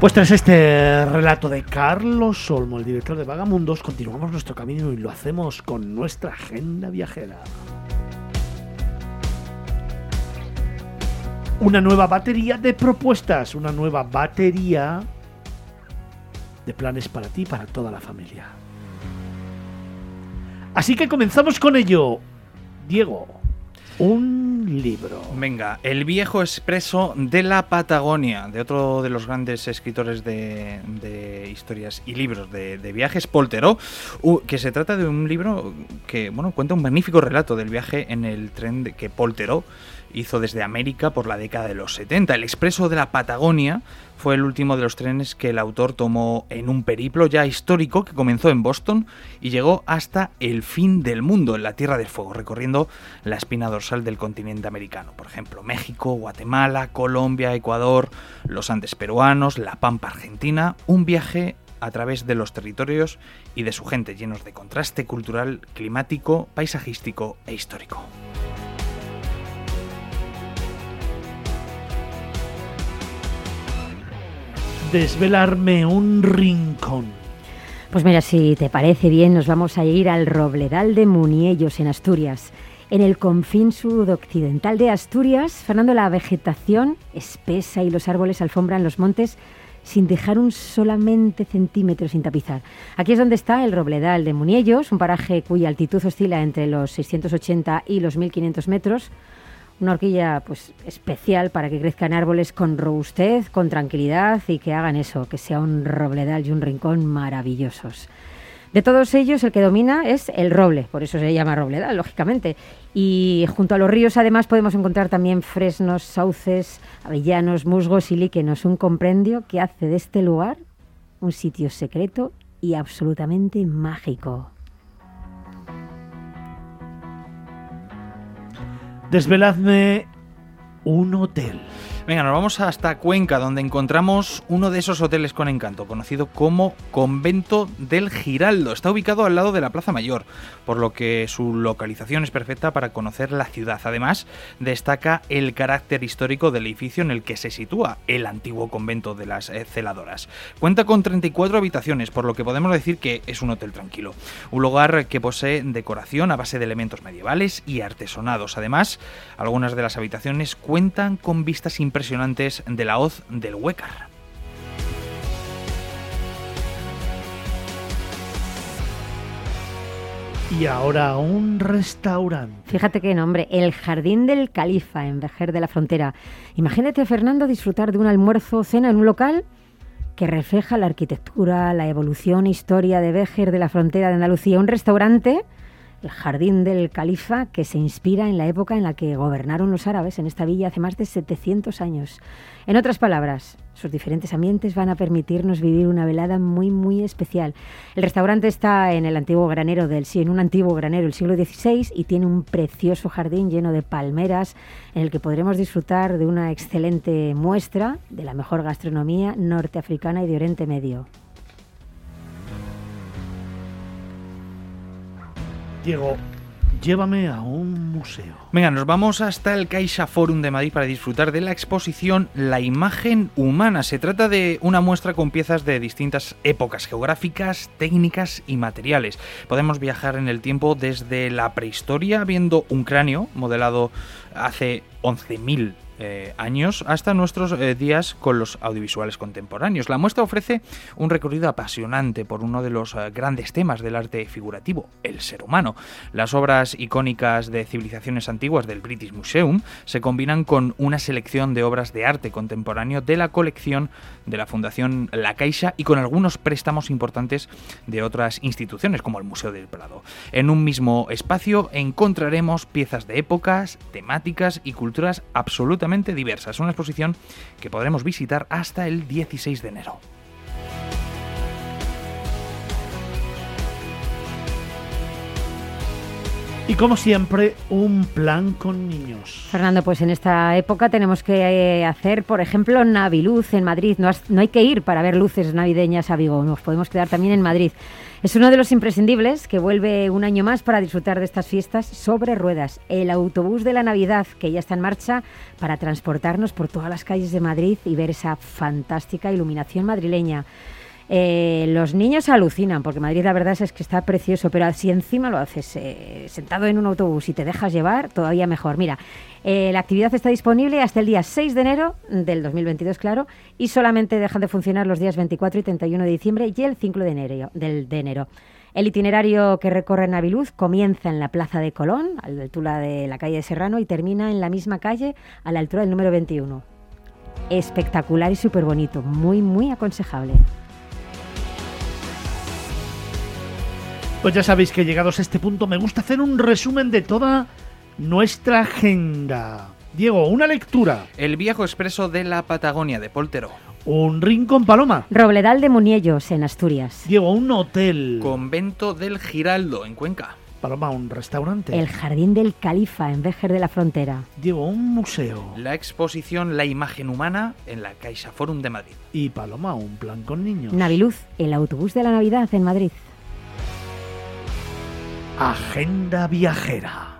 Pues tras este relato de Carlos Olmo, el director de Vagamundos, continuamos nuestro camino y lo hacemos con nuestra agenda viajera. Una nueva batería de propuestas, una nueva batería de planes para ti y para toda la familia. Así que comenzamos con ello. Diego, un libro. Venga, El viejo expreso de la Patagonia, de otro de los grandes escritores de, de historias y libros de, de viajes, Polteró, que se trata de un libro que bueno, cuenta un magnífico relato del viaje en el tren de, que Polteró hizo desde América por la década de los 70. El expreso de la Patagonia fue el último de los trenes que el autor tomó en un periplo ya histórico que comenzó en Boston y llegó hasta el fin del mundo, en la Tierra del Fuego, recorriendo la espina dorsal del continente americano. Por ejemplo, México, Guatemala, Colombia, Ecuador, los Andes peruanos, la Pampa argentina, un viaje a través de los territorios y de su gente llenos de contraste cultural, climático, paisajístico e histórico. Desvelarme un rincón. Pues mira, si te parece bien, nos vamos a ir al Robledal de Muniellos, en Asturias. En el confín sudoccidental de Asturias, Fernando, la vegetación espesa y los árboles alfombran los montes sin dejar un solamente centímetro sin tapizar. Aquí es donde está el Robledal de Muniellos, un paraje cuya altitud oscila entre los 680 y los 1500 metros, una horquilla pues especial para que crezcan árboles con robustez, con tranquilidad y que hagan eso, que sea un robledal y un rincón maravillosos. De todos ellos, el que domina es el roble, por eso se llama robledal, lógicamente. Y junto a los ríos, además, podemos encontrar también fresnos, sauces, avellanos, musgos y líquenos, un comprendio que hace de este lugar un sitio secreto y absolutamente mágico. Desveladme un hotel. Venga, nos vamos hasta Cuenca, donde encontramos uno de esos hoteles con encanto, conocido como Convento del Giraldo. Está ubicado al lado de la Plaza Mayor, por lo que su localización es perfecta para conocer la ciudad. Además, destaca el carácter histórico del edificio en el que se sitúa el antiguo convento de las eh, celadoras. Cuenta con 34 habitaciones, por lo que podemos decir que es un hotel tranquilo. Un lugar que posee decoración a base de elementos medievales y artesonados. Además, algunas de las habitaciones cuentan con vistas impresionantes impresionantes de la hoz del Huécar. Y ahora un restaurante. Fíjate qué nombre, el Jardín del Califa, en Vejer de la Frontera. Imagínate, Fernando, disfrutar de un almuerzo o cena en un local que refleja la arquitectura, la evolución e historia de Vejer de la Frontera de Andalucía. Un restaurante el jardín del califa que se inspira en la época en la que gobernaron los árabes en esta villa hace más de 700 años. En otras palabras, sus diferentes ambientes van a permitirnos vivir una velada muy muy especial. El restaurante está en el antiguo granero del granero del siglo XVI y tiene un precioso jardín lleno de palmeras en el que podremos disfrutar de una excelente muestra de la mejor gastronomía norteafricana y de Oriente Medio. Diego, llévame a un museo. Venga, nos vamos hasta el Caixa Forum de Madrid para disfrutar de la exposición La imagen humana. Se trata de una muestra con piezas de distintas épocas geográficas, técnicas y materiales. Podemos viajar en el tiempo desde la prehistoria viendo un cráneo modelado hace 11.000 eh, años hasta nuestros eh, días con los audiovisuales contemporáneos. La muestra ofrece un recorrido apasionante por uno de los eh, grandes temas del arte figurativo, el ser humano. Las obras icónicas de civilizaciones antiguas del British Museum se combinan con una selección de obras de arte contemporáneo de la colección de la Fundación La Caixa y con algunos préstamos importantes de otras instituciones como el Museo del Prado. En un mismo espacio encontraremos piezas de épocas, temáticas y culturas absolutamente diversas. Una exposición que podremos visitar hasta el 16 de enero. Y como siempre, un plan con niños. Fernando, pues en esta época tenemos que eh, hacer, por ejemplo, Naviluz en Madrid. No, hay que ir para ver luces navideñas a Vigo, nos podemos quedar también en Madrid. Es uno de los imprescindibles que vuelve un año más para disfrutar de estas fiestas sobre ruedas. El autobús de la Navidad que ya está en marcha para transportarnos por todas las calles de Madrid y ver esa fantástica iluminación madrileña. Eh, los niños alucinan, porque Madrid la verdad es que está precioso, pero si encima lo haces eh, sentado en un autobús y te dejas llevar, todavía mejor. Mira, eh, la actividad está disponible hasta el día 6 de enero del 2022, claro, y solamente dejan de funcionar los días 24 y 31 de diciembre y el 5 de enero. Del, de enero. El itinerario que recorre Naviluz comienza en la Plaza de Colón, a la altura de la calle de Serrano, y termina en la misma calle, a la altura del número 21. Espectacular y súper bonito, muy, muy aconsejable. Pues ya sabéis que llegados a este punto me gusta hacer un resumen de toda nuestra agenda. Diego, una lectura, El viejo expreso de la Patagonia de Poltero. un rincón paloma. Robledal de Muniellos, en Asturias. Diego, un hotel. Convento del Giraldo en Cuenca. Paloma, un restaurante. El Jardín del Califa, en Béjar de la Frontera. Diego, un museo. La exposición La imagen humana en la Caixa Forum de Madrid. Y Paloma, un plan con niños. Naviluz, el autobús de la Navidad en Madrid. Agenda viajera.